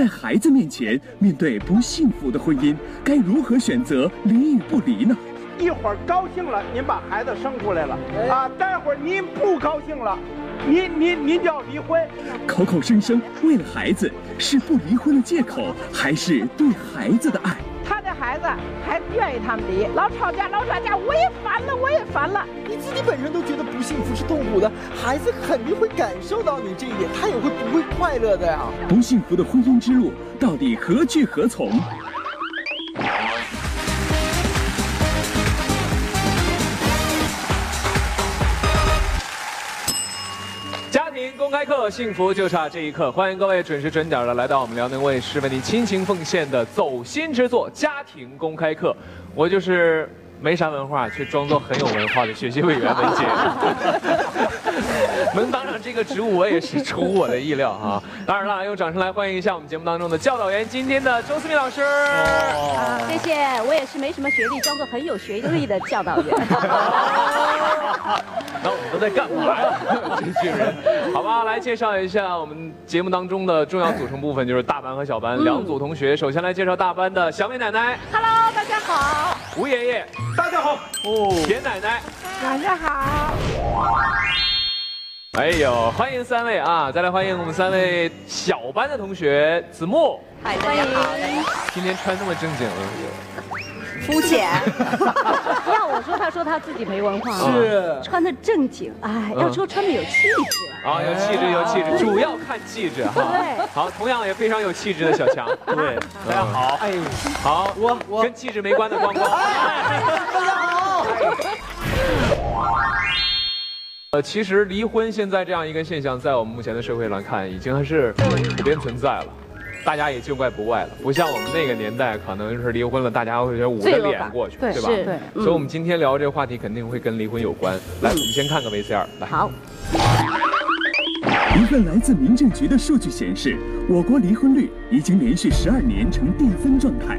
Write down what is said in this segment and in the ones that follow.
在孩子面前，面对不幸福的婚姻，该如何选择离与不离呢？一会儿高兴了，您把孩子生出来了啊；待会儿您不高兴了，您您您就要离婚。口口声声为了孩子，是不离婚的借口，还是对孩子的爱？孩子还愿意他们离，老吵架老吵架，我也烦了，我也烦了。你自己本身都觉得不幸福是痛苦的，孩子肯定会感受到你这一点，他也会不会快乐的呀？不幸福的婚姻之路到底何去何从？公开课，幸福就差这一刻。欢迎各位准时准点的来到我们辽宁卫视为你倾情奉献的走心之作——家庭公开课。我就是没啥文化却装作很有文化的学习委员文杰。能当上这个职务，我也是出乎我的意料啊！当然了，用掌声来欢迎一下我们节目当中的教导员，今天的周思敏老师。谢谢，我也是没什么学历，装作很有学历的教导员。那我们都在干嘛呀？这群人，好吧，来介绍一下我们节目当中的重要组成部分，就是大班和小班两组同学。首先来介绍大班的小美奶奶，Hello，大家好。吴爷爷，大家好。哦，田奶奶，晚上好。哎呦，欢迎三位啊！再来欢迎我们三位小班的同学，子木。嗨，欢迎。今天穿这么正经了，肤浅。要我说，他说他自己没文化，是穿的正经，哎，要说穿的有气质。啊，有气质，有气质，主要看气质哈。对。好，同样也非常有气质的小强。对，大家好。哎，好，我我跟气质没关的光光。大家好。呃，其实离婚现在这样一个现象，在我们目前的社会来看，已经还是普遍存在了，大家也见怪不怪了。不像我们那个年代，可能是离婚了，大家会觉得捂着脸过去，对吧？对。所以，我们今天聊这个话题，肯定会跟离婚有关。来，我们先看个 VCR。来。好。一份来自民政局的数据显示，我国离婚率已经连续十二年呈递增状态。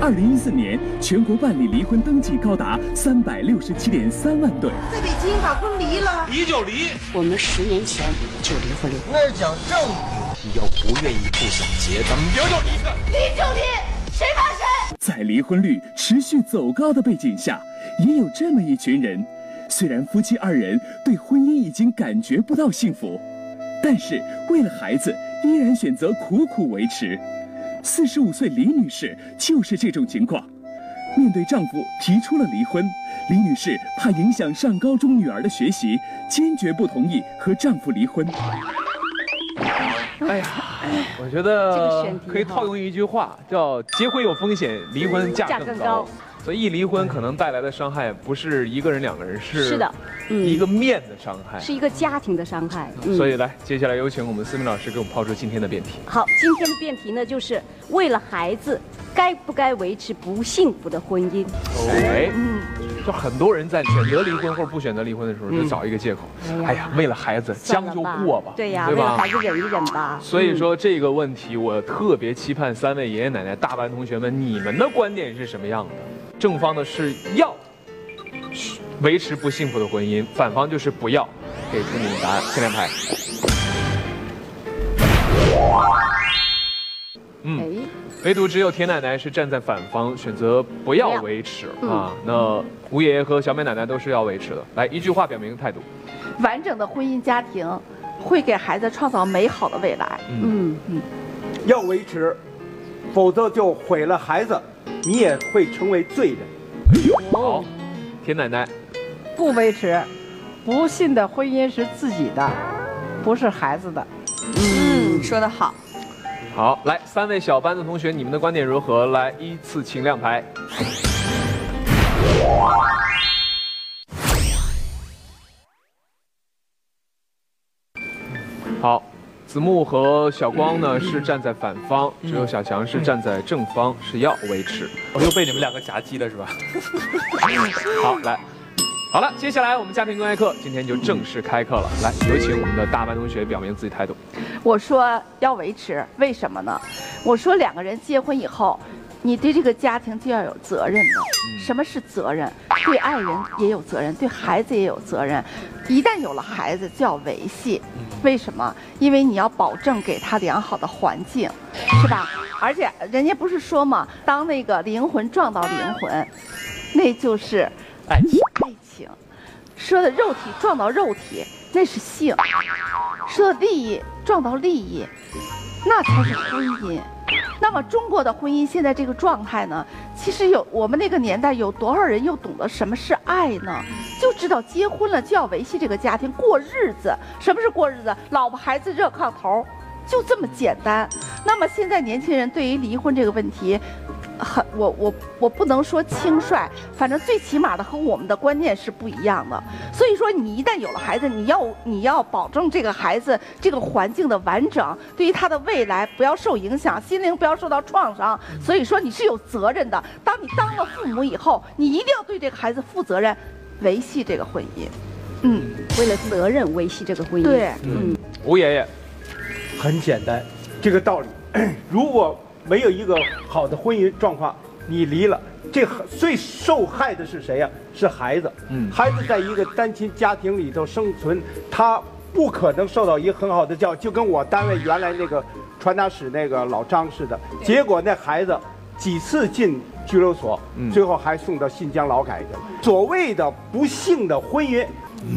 二零一四年，全国办理离婚登记高达三百六十七点三万对。在北京把婚离了，离就离。我们十年前就离婚了。那是讲正义。你要不愿意不想结，咱们离就离。离就离，谁怕谁？在离婚率持续走高的背景下，也有这么一群人，虽然夫妻二人对婚姻已经感觉不到幸福，但是为了孩子，依然选择苦苦维持。四十五岁李女士就是这种情况，面对丈夫提出了离婚，李女士怕影响上高中女儿的学习，坚决不同意和丈夫离婚。哎呀，我觉得可以套用一句话，叫“结婚有风险，离婚价更高”。所以一离婚可能带来的伤害不是一个人两个人，是是的，一个面的伤害，是一个家庭的伤害。所以来，接下来有请我们思明老师给我们抛出今天的辩题。好，今天的辩题呢，就是为了孩子，该不该维持不幸福的婚姻？哎，嗯，就很多人在选择离婚或者不选择离婚的时候，就找一个借口，哎呀，为了孩子将就过吧，对呀，为了孩子忍一忍吧。所以说这个问题，我特别期盼三位爷爷奶奶、大班同学们，你们的观点是什么样的？正方的是要维持不幸福的婚姻，反方就是不要。给出你的答案，先亮牌。嗯，唯独只有田奶奶是站在反方，选择不要维持啊。那吴爷爷和小美奶奶都是要维持的。来，一句话表明态度：完整的婚姻家庭会给孩子创造美好的未来。嗯嗯，要维持，否则就毁了孩子。你也会成为罪人。好，田奶奶，不维持，不幸的婚姻是自己的，不是孩子的。嗯，说得好。好，来，三位小班的同学，你们的观点如何？来，依次请亮牌。好。子木和小光呢是站在反方，只有小强是站在正方，是要维持。我又被你们两个夹击了，是吧？好，来，好了，接下来我们家庭公开课今天就正式开课了。来，有请我们的大班同学表明自己态度。我说要维持，为什么呢？我说两个人结婚以后，你对这个家庭就要有责任的。什么是责任？对爱人也有责任，对孩子也有责任。一旦有了孩子，就要维系。为什么？因为你要保证给他良好的环境，是吧？而且人家不是说嘛，当那个灵魂撞到灵魂，那就是爱情。说的肉体撞到肉体，那是性；说的利益撞到利益，那才是婚姻。那么中国的婚姻现在这个状态呢？其实有我们那个年代有多少人又懂得什么是爱呢？就知道结婚了就要维系这个家庭过日子。什么是过日子？老婆孩子热炕头，就这么简单。那么现在年轻人对于离婚这个问题。很，我我我不能说轻率，反正最起码的和我们的观念是不一样的。所以说，你一旦有了孩子，你要你要保证这个孩子这个环境的完整，对于他的未来不要受影响，心灵不要受到创伤。所以说，你是有责任的。当你当了父母以后，你一定要对这个孩子负责任，维系这个婚姻。嗯，为了责任维系这个婚姻。对，嗯，吴爷爷，很简单，这个道理，如果。没有一个好的婚姻状况，你离了，这最受害的是谁呀？是孩子。嗯，孩子在一个单亲家庭里头生存，他不可能受到一个很好的教育，就跟我单位原来那个传达室那个老张似的。结果那孩子几次进拘留所，最后还送到新疆劳改去了。所谓的不幸的婚姻，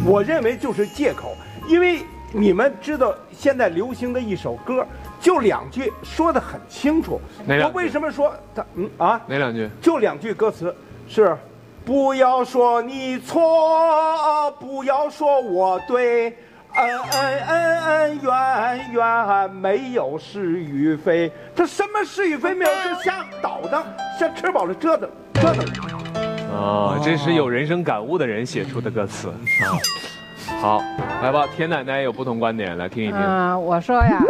我认为就是借口，因为你们知道现在流行的一首歌。就两句说的很清楚，我为什么说他嗯啊？哪两句？就两句歌词是，不要说你错，不要说我对，恩恩恩恩怨怨没有是与非，他什么是与非没有？就瞎捣腾，像吃饱了折腾折腾。哦，这是有人生感悟的人写出的歌词啊。好，来吧，田奶奶有不同观点，来听一听。嗯，我说呀。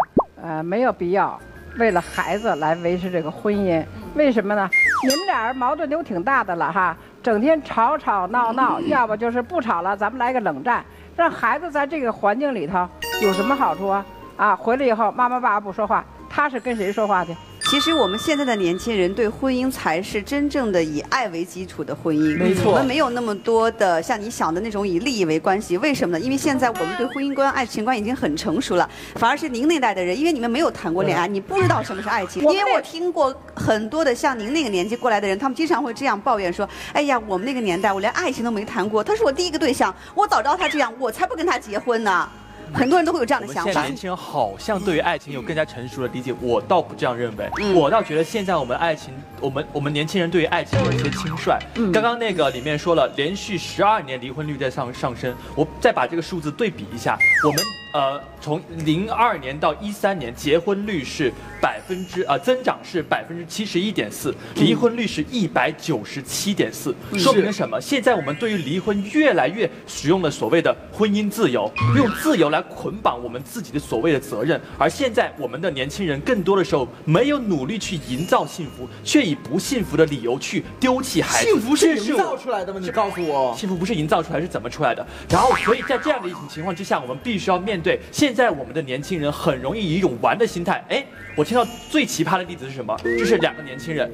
呃，没有必要为了孩子来维持这个婚姻，为什么呢？你们俩人矛盾都挺大的了哈，整天吵吵闹闹，要不就是不吵了，咱们来个冷战，让孩子在这个环境里头有什么好处啊？啊，回来以后妈妈爸爸不说话，他是跟谁说话去？其实我们现在的年轻人对婚姻才是真正的以爱为基础的婚姻。没错，我们没有那么多的像你想的那种以利益为关系。为什么呢？因为现在我们对婚姻观、爱情观已经很成熟了，反而是您那代的人，因为你们没有谈过恋爱，你不知道什么是爱情。因为我听过很多的像您那个年纪过来的人，他们经常会这样抱怨说：“哎呀，我们那个年代我连爱情都没谈过，他是我第一个对象，我早知道他这样，我才不跟他结婚呢。”很多人都会有这样的想法。现在年轻人好像对于爱情有更加成熟的理解，我倒不这样认为。我倒觉得现在我们爱情，我们我们年轻人对于爱情有一些轻率。刚刚那个里面说了，连续十二年离婚率在上上升，我再把这个数字对比一下，我们。呃，从零二年到一三年，结婚率是百分之呃增长是百分之七十一点四，离婚率是一百九十七点四，说明了什么？现在我们对于离婚越来越使用了所谓的婚姻自由，用自由来捆绑我们自己的所谓的责任。而现在我们的年轻人更多的时候没有努力去营造幸福，却以不幸福的理由去丢弃孩子。幸福是营造出来的吗？你告诉我，幸福不是营造出来，是怎么出来的？然后，所以在这样的一种情况之下，我们必须要面。对，现在我们的年轻人很容易以一种玩的心态。哎，我听到最奇葩的例子是什么？就是两个年轻人，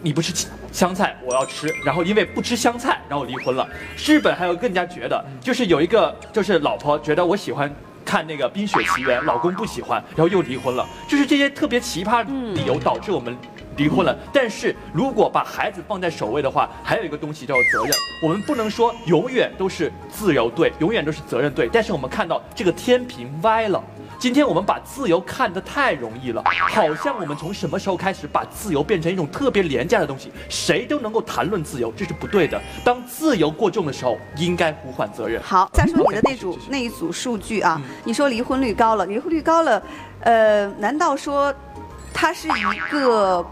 你不吃香菜，我要吃，然后因为不吃香菜，然后离婚了。日本还有更加绝的，就是有一个，就是老婆觉得我喜欢看那个《冰雪奇缘》，老公不喜欢，然后又离婚了。就是这些特别奇葩理由导致我们。离婚了，但是如果把孩子放在首位的话，还有一个东西叫责任。我们不能说永远都是自由对，永远都是责任对。但是我们看到这个天平歪了。今天我们把自由看得太容易了，好像我们从什么时候开始把自由变成一种特别廉价的东西，谁都能够谈论自由，这是不对的。当自由过重的时候，应该呼唤责任。好，再说你的那组那一组数据啊，你说离婚率高了，离婚率高了，呃，难道说它是一个？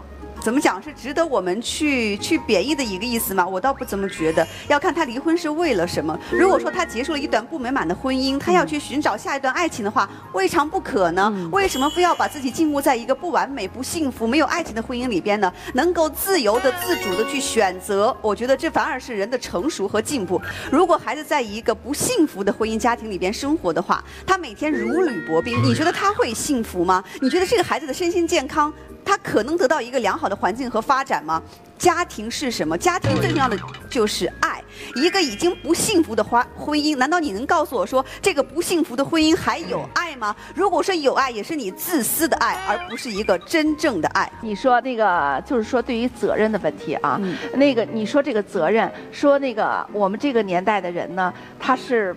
怎么讲是值得我们去去贬义的一个意思吗？我倒不怎么觉得。要看他离婚是为了什么。如果说他结束了一段不美满的婚姻，他要去寻找下一段爱情的话，未尝不可呢。为什么非要把自己禁锢在一个不完美、不幸福、没有爱情的婚姻里边呢？能够自由的、自主的去选择，我觉得这反而是人的成熟和进步。如果孩子在一个不幸福的婚姻家庭里边生活的话，他每天如履薄冰，你觉得他会幸福吗？你觉得这个孩子的身心健康？他可能得到一个良好的环境和发展吗？家庭是什么？家庭最重要的就是爱。一个已经不幸福的婚婚姻，难道你能告诉我说这个不幸福的婚姻还有爱吗？如果说有爱，也是你自私的爱，而不是一个真正的爱。你说那个就是说对于责任的问题啊，那个你说这个责任，说那个我们这个年代的人呢，他是。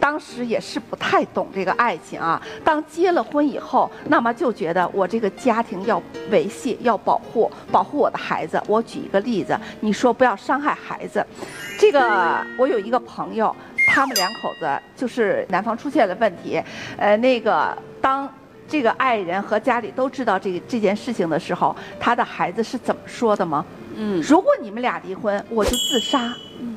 当时也是不太懂这个爱情啊。当结了婚以后，那么就觉得我这个家庭要维系、要保护、保护我的孩子。我举一个例子，你说不要伤害孩子。这个我有一个朋友，他们两口子就是男方出现了问题，呃，那个当这个爱人和家里都知道这个这件事情的时候，他的孩子是怎么说的吗？嗯，如果你们俩离婚，我就自杀。嗯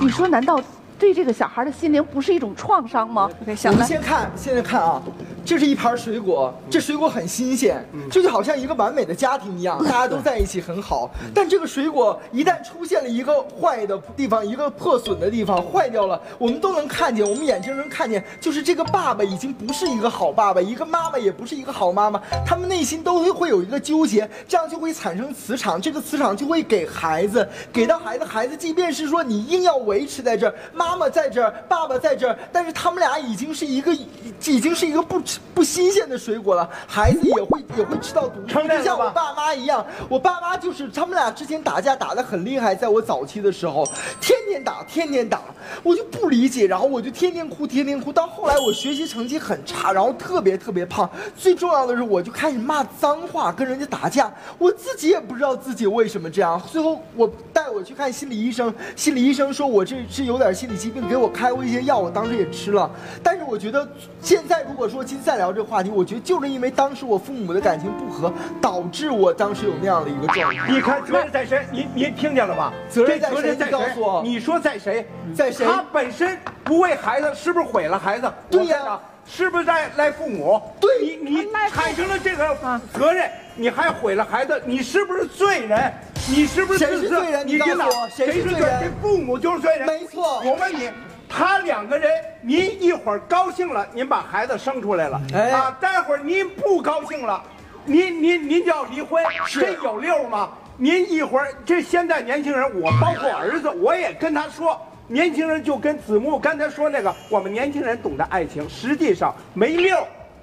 你说难道？对这个小孩的心灵不是一种创伤吗？我们先看，现在看啊，这是一盘水果，这水果很新鲜，这就好像一个完美的家庭一样，大家都在一起很好。但这个水果一旦出现了一个坏的地方，一个破损的地方，坏掉了，我们都能看见，我们眼睛能看见，就是这个爸爸已经不是一个好爸爸，一个妈妈也不是一个好妈妈，他们内心都会会有一个纠结，这样就会产生磁场，这个磁场就会给孩子，给到孩子，孩子即便是说你硬要维持在这儿，妈。妈妈在这儿，爸爸在这儿，但是他们俩已经是一个，已经是一个不不新鲜的水果了。孩子也会也会吃到毒，就像我爸妈一样。我爸妈就是他们俩之前打架打得很厉害，在我早期的时候，天天打，天天打，我就不理解，然后我就天天哭，天天哭。到后来我学习成绩很差，然后特别特别胖，最重要的是我就开始骂脏话，跟人家打架，我自己也不知道自己为什么这样。最后我带我去看心理医生，心理医生说我这是有点心理。疾病给我开过一些药，我当时也吃了。但是我觉得现在如果说今天再聊这个话题，我觉得就是因为当时我父母的感情不和，导致我当时有那样的一个状态。你看责任在谁？您您听见了吧？责任在谁？你告诉我，你说在谁？在谁？他本身不为孩子，是不是毁了孩子？对呀，是不是在赖父母？对，你你产生了这个责任，你还毁了孩子，你是不是罪人？你是不是谁是罪人？你告诉我，谁是罪人？父母就是罪人。没错。我问你，他两个人，您一会儿高兴了，您把孩子生出来了，啊，待会儿您不高兴了，您您您就要离婚，这有溜吗？您一会儿这现在年轻人，我包括儿子，我也跟他说，年轻人就跟子木刚才说那个，我们年轻人懂得爱情，实际上没溜。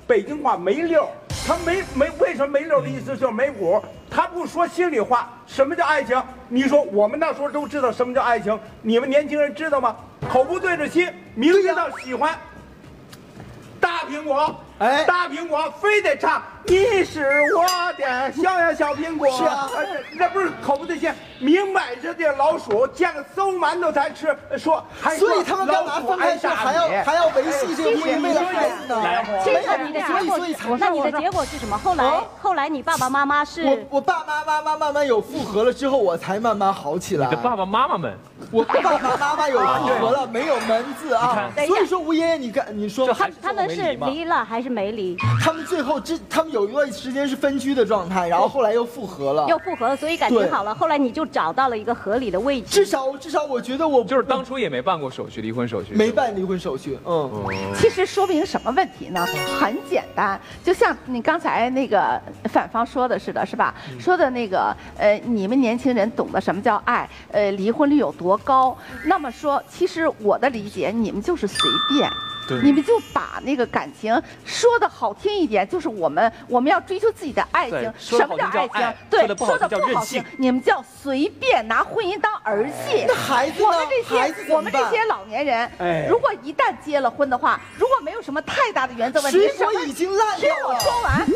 北京话没溜，他没没为什么没溜的意思就是没谱，他不说心里话。什么叫爱情？你说我们那时候都知道什么叫爱情，你们年轻人知道吗？口不对着心，明知道喜欢。大苹果，哎，大苹果非得唱。你是我的小呀小苹果，是啊，那不是口不对心，明摆着的老鼠见了馊馒头才吃，说还所以他们干嘛分开吃还要还要维系这个婚姻为了孩子呢？其实你的结果，那你的结果是什么？后来后来你爸爸妈妈是？我我爸爸妈妈慢慢有复合了之后，我才慢慢好起来。你的爸爸妈妈们，我爸爸妈妈有复合了，没有门子啊。所以说吴爷爷，你看你说他他们是离了还是没离？他们最后这他们有。有一段时间是分居的状态，然后后来又复合了，又复合了，所以感情好了。后来你就找到了一个合理的位置。至少至少，我觉得我就是当初也没办过手续，离婚手续没办离婚手续。嗯，其实说明什么问题呢？很简单，就像你刚才那个反方说的似的，是吧？说的那个呃，你们年轻人懂得什么叫爱？呃，离婚率有多高？那么说，其实我的理解，你们就是随便。你们就把那个感情说的好听一点，就是我们我们要追求自己的爱情。什么叫爱情？对，说的不好听，你们叫随便拿婚姻当儿戏。那孩子我们这些我们这些老年人，如果一旦结了婚的话，如果没有什么太大的原则问题，水果已经烂了。听我说完。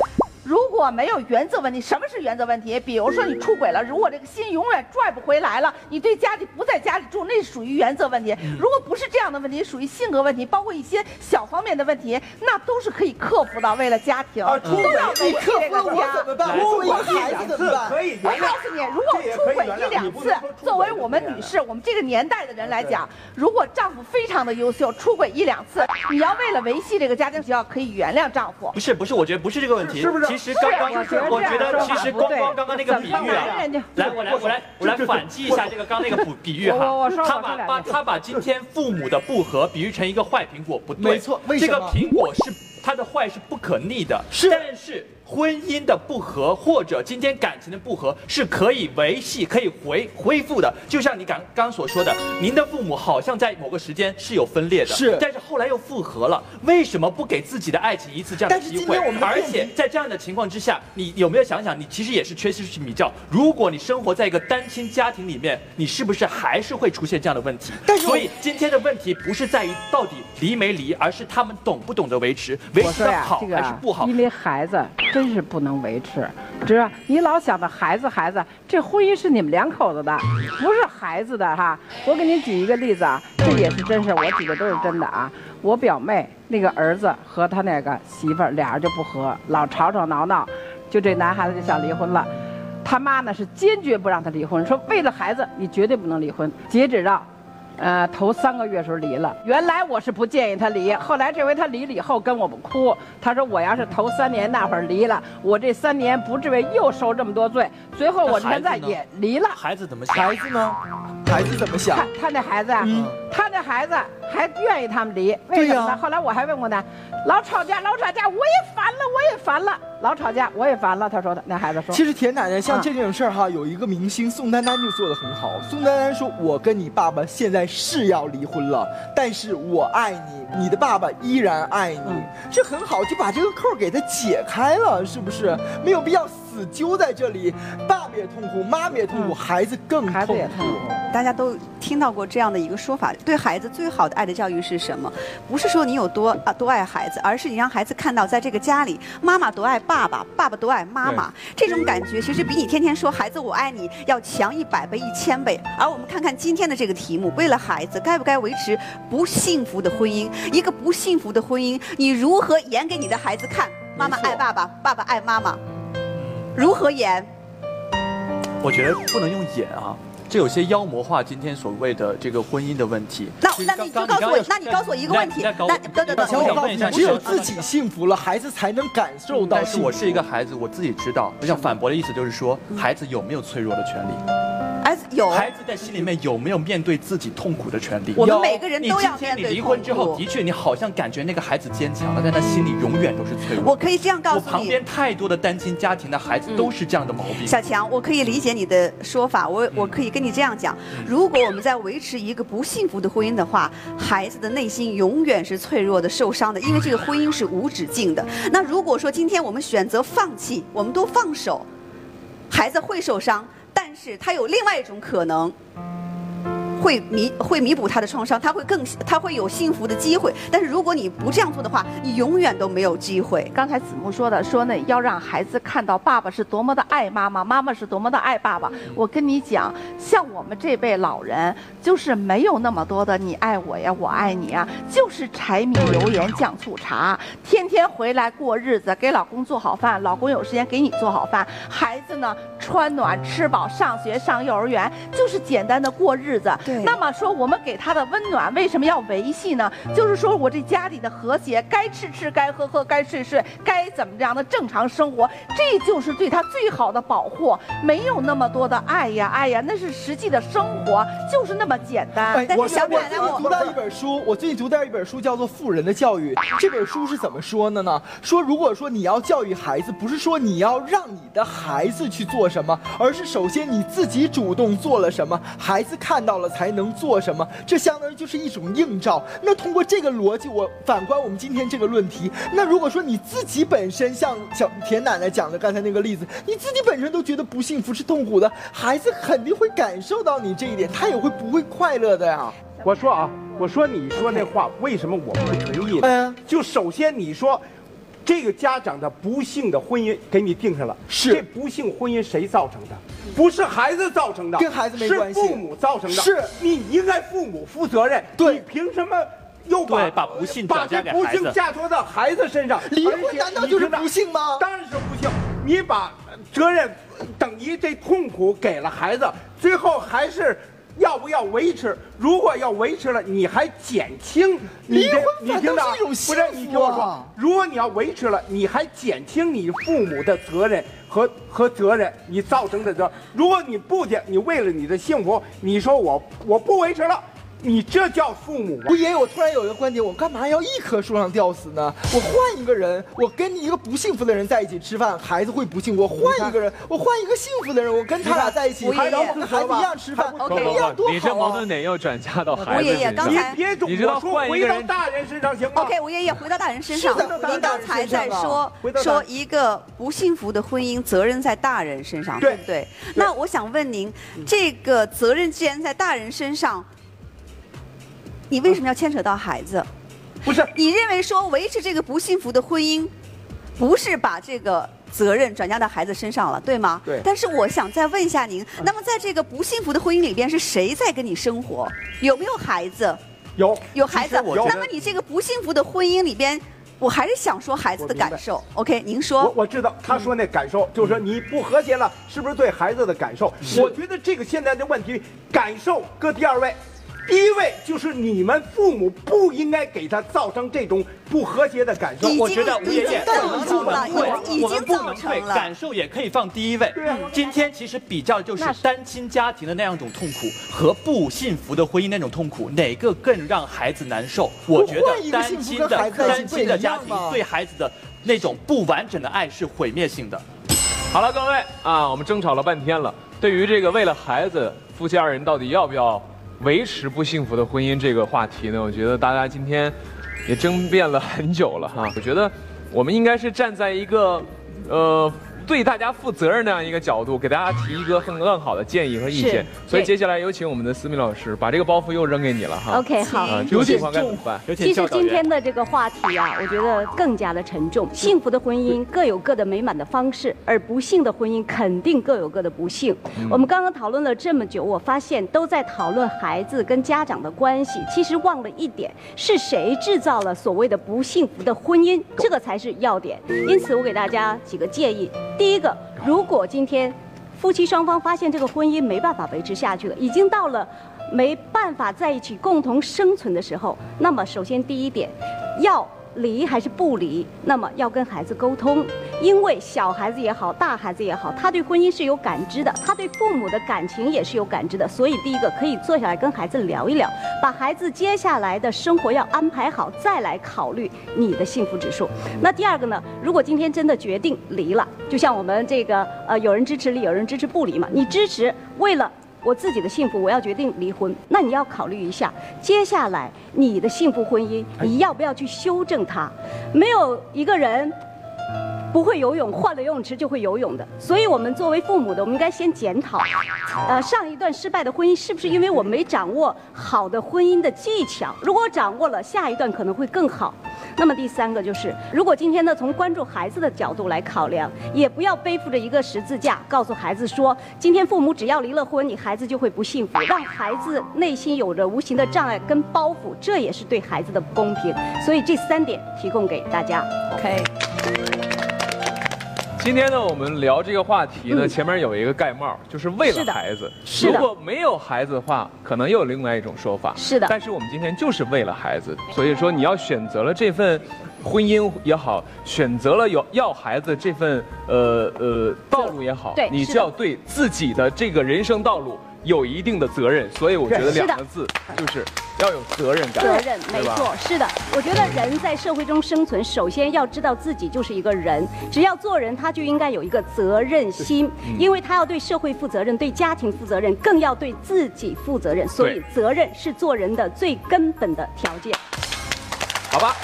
如果没有原则问题，什么是原则问题？比如说你出轨了，如果这个心永远拽不回来了，你对家里不在家里住，那属于原则问题。如果不是这样的问题，属于性格问题，包括一些小方面的问题，那都是可以克服的。为了家庭，都要维系这个家。作为孩子怎么办？我告诉你，如果出轨一两次，作为我们女士，我们这个年代的人来讲，如果丈夫非常的优秀，出轨一两次，你要为了维系这个家庭，就要可以原谅丈夫。不是不是，我觉得不是这个问题，是不是？其实刚刚我觉得其实光光刚刚那个比喻啊，来我来我来我来反击一下这个刚那个比比喻哈，他把把他把今天父母的不和比喻成一个坏苹果，不对，没错，这个苹果是它的坏是不可逆的，是，但是。婚姻的不和或者今天感情的不和是可以维系、可以回恢复的。就像你刚刚所说的，您的父母好像在某个时间是有分裂的，是但是后来又复合了，为什么不给自己的爱情一次这样的机会？而且在这样的情况之下，你有没有想想，你其实也是缺失去比较。如果你生活在一个单亲家庭里面，你是不是还是会出现这样的问题？但是所以今天的问题不是在于到底离没离，而是他们懂不懂得维持，维持的好还是不好？因为孩子真是不能维持，知道？你老想着孩子孩子，这婚姻是你们两口子的，不是孩子的哈。我给你举一个例子啊，这也是真事，我举的都是真的啊。我表妹那个儿子和他那个媳妇儿俩人就不和，老吵吵闹闹，就这男孩子就想离婚了。他妈呢是坚决不让他离婚，说为了孩子你绝对不能离婚。截止到，呃，头三个月时候离了。原来我是不建议他离，后来这回他离了以后跟我们哭，他说我要是头三年那会儿离了，我这三年不至于又受这么多罪。最后我现在也离了。孩子怎么想？孩子呢？孩子怎么想他？他那孩子啊，嗯他那孩子还愿意他们离，为什么呢？后来我还问过他，老吵架，老吵架，我也烦了，我也烦了，老吵架，我也烦了。他说的，那孩子说，其实田奶奶像啊这种事儿哈，有一个明星宋丹丹就做的很好。宋丹丹说：“我跟你爸爸现在是要离婚了，但是我爱你，你的爸爸依然爱你，嗯这很好，就把这个扣给他解开了，是不是？没有必要死揪在这里，爸爸也痛苦，妈妈也痛苦，嗯孩子更孩子也痛苦。大家都听到过这样的一个说法：对孩子最好的爱的教育是什么？不是说你有多啊多爱孩子，而是你让孩子看到，在这个家里，妈妈多爱爸爸，爸爸多爱妈妈。这种感觉其实比你天天说“孩子我爱你”要强一百倍、一千倍。而我们看看今天的这个题目：为了孩子，该不该维持不幸福的婚姻？一个不幸福的婚姻，你如何演给你的孩子看？妈妈爱爸爸，爸爸爱妈妈，如何演？我觉得不能用演啊，这有些妖魔化今天所谓的这个婚姻的问题。那那你刚就告诉我那你告诉我一个问题那等等等小我想问一下，，只有自己幸福了，孩子才能感受到。但是我是一个孩子，我自己知道。我想反驳的意思就是说，嗯孩子有没有脆弱的权利？孩子有，孩子在心里面有没有面对自己痛苦的权利？我们每个人都要面对你离婚之后，的确你好像感觉那个孩子坚强了，但他心里永远都是脆弱。我可以这样告诉你我旁边，太多的单亲家庭的孩子都是这样的毛病。小强，我可以理解你的说法，我我可以跟你这样讲：如果我们在维持一个不幸福的婚姻的话，孩子的内心永远是脆弱的、受伤的，因为这个婚姻是无止境的。那如果说今天我们选择放弃，我们都放手，孩子会受伤，但是他有另外一种可能。会弥会弥补他的创伤，他会更他会有幸福的机会。但是如果你不这样做的话，你永远都没有机会。刚才子木说的，说呢要让孩子看到爸爸是多么的爱妈妈，妈妈是多么的爱爸爸。我跟你讲，像我们这辈老人，就是没有那么多的你爱我呀，我爱你啊，就是柴米油盐酱醋茶，天天回来过日子，给老公做好饭，老公有时间给你做好饭，孩子呢穿暖吃饱，上学上幼儿园，就是简单的过日子。对那么说我们给他的温暖为什么要维系呢？就是说我这家里的和谐，该吃吃，该喝喝，该睡睡，该怎么样的正常生活，这就是对他最好的保护。没有那么多的爱呀爱呀，那是实际的生活，就是那么简单。哎，我但是小我奶奶我最近读到一本书，我最近读到一本书叫做《富人的教育》。这本书是怎么说的呢？说如果说你要教育孩子，不是说你要让你的孩子去做什么，而是首先你自己主动做了什么，孩子看到了才能做什么。这相当于就是一种映照。那通过这个逻辑，我反观我们今天这个论题，那如果说你自己本身像小田奶奶讲的刚才那个例子，你自己本身都觉得不幸福是痛苦的，孩子肯定会感受到你这一点，他也会不会快乐的呀？我说啊，我说你说那话，为什么我不同意呢？嗯就首先你说，这个家长的不幸的婚姻给你定上了，是这不幸婚姻谁造成的？不是孩子造成的，跟孩子没关系是父母造成的。是你应该父母负责任。对你凭什么又把把不幸把这不给孩子幸嫁托到孩子身上？离婚难道就是不幸吗当然是不幸。你把责任等于这痛苦给了孩子，最后还是。要不要维持？如果要维持了，你还减轻你这，你听到不是你听我说如果你要维持了，你还减轻你父母的责任和和责任，你造成的责。如果你不减，你为了你的幸福，你说我我不维持了，你这叫父母吗我？爷爷，我突然有一个观点，我干嘛要一棵树上吊死呢？我换一个人，我跟一个不幸福的人在一起吃饭，孩子会不幸。我换一个人，我换一个幸福的人，我跟他俩在一起，吴爷爷还能跟孩子一样吃饭，还不错一样多好啊！你这矛盾点又转嫁到孩吴爷子身上。你爷刚才别总你知道说回换一个人到大人身上行吗 OK，吴爷爷回到大人身上您刚才在说说一个不幸福的婚姻，责任在大人身上，对对不对？那我想问您，这个责任既然在大人身上，你为什么要牵扯到孩子？不是，你认为说维持这个不幸福的婚姻，不是把这个责任转嫁到孩子身上了，对吗？对但是我想再问一下您，那么在这个不幸福的婚姻里边，是谁在跟你生活？有没有孩子？有有孩子那么你这个不幸福的婚姻里边，我还是想说孩子的感受。OK，您我说。我知道他说那感受，就是说你不和谐了，是不是对孩子的感受？我觉得这个现在的问题，感受搁第二位，第一位就是你们父母不应该给他造成这种不和谐的感受。已经我觉得吴爷爷，已经造成我们了不能已经我们不能对造成了感受也可以放第一位。今天其实比较就是单亲家庭的那样一种痛苦和不幸福的婚姻那种痛苦，哪个更让孩子难受？我觉得单亲的单亲的家庭对孩子的那种不完整的爱是毁灭性的。好了，各位啊，我们争吵了半天了。对于这个为了孩子，夫妻二人到底要不要维持不幸福的婚姻这个话题呢？我觉得大家今天也争辩了很久了哈。我觉得我们应该是站在一个呃。对大家负责任那样一个角度，给大家提一个更更好的建议和意见是。所以接下来有请我们的思敏老师把这个包袱又扔给你了哈。OK，好。有其实请教导员今天。的这个话题啊，我觉得更加的沉重。幸福的婚姻各有各的美满的方式，而不幸的婚姻肯定各有各的不幸。我们刚刚讨论了这么久，我发现都在讨论孩子跟家长的关系，其实忘了一点，是谁制造了所谓的不幸福的婚姻，这个才是要点。因此，我给大家几个建议。第一个，如果今天夫妻双方发现这个婚姻没办法维持下去了，已经到了没办法在一起共同生存的时候，那么首先第一点，要离还是不离？那么要跟孩子沟通，因为小孩子也好，大孩子也好，他对婚姻是有感知的，他对父母的感情也是有感知的。所以第一个可以坐下来跟孩子聊一聊，把孩子接下来的生活要安排好，再来考虑你的幸福指数。那第二个呢？如果今天真的决定离了，就像我们这个呃，有人支持离，有人支持不离嘛。你支持为了。我自己的幸福，我要决定离婚，那你要考虑一下，接下来你的幸福婚姻，你要不要去修正它？没有一个人不会游泳，换了游泳池就会游泳的。所以，我们作为父母的，我们应该先检讨，呃，上一段失败的婚姻是不是因为我没掌握好的婚姻的技巧？如果掌握了，下一段可能会更好。那么第三个就是，如果今天呢，从关注孩子的角度来考量，也不要背负着一个十字架，告诉孩子说，今天父母只要离了婚，你孩子就会不幸福，让孩子内心有着无形的障碍跟包袱，这也是对孩子的不公平。所以这三点提供给大家。OK，今天呢，我们聊这个话题呢，嗯。前面有一个盖帽，就是为了孩子。是的。如果没有孩子的话，可能又有另外一种说法。是的。但是我们今天就是为了孩子，所以说你要选择了这份婚姻也好，选择了有要孩子这份呃呃道路也好，对你就要对自己的这个人生道路有一定的责任。所以我觉得两个字就是要有责任感。责任，没错，是的。我觉得人在社会中生存，首先要知道自己就是一个人。只要做人，他就应该有一个责任心，嗯因为他要对社会负责任，对家庭负责任，更要对自己负责任。所以，责任是做人的最根本的条件。好吧，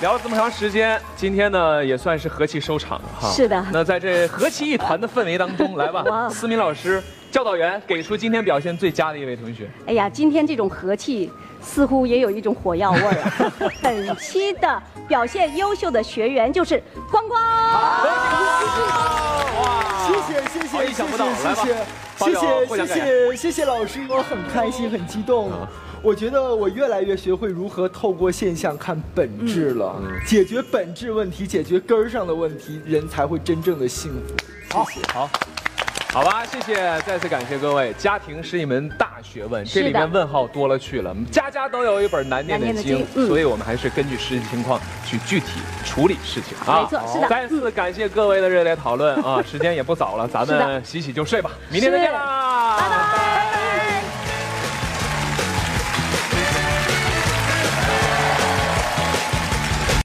聊了这么长时间，今天呢也算是和气收场了哈。是的那在这和气一团的氛围当中，来吧，思敏老师，教导员给出今天表现最佳的一位同学。哎呀，今天这种和气似乎也有一种火药味儿啊！本期的表现优秀的学员就是光光。哇谢谢谢谢谢谢谢谢谢谢谢谢谢老师，我很开心很激动。我觉得我越来越学会如何透过现象看本质了，解决本质问题，解决根儿上的问题，人才会真正的幸福。好，好，好吧，谢谢，再次感谢各位。家庭是一门大学问，这里面问号多了去了，家家都有一本难念的经所以我们还是根据实际情况去具体处理事情啊。没错是的再次感谢各位的热烈讨论啊，时间也不早了，咱们洗洗就睡吧，明天再见啦，拜拜。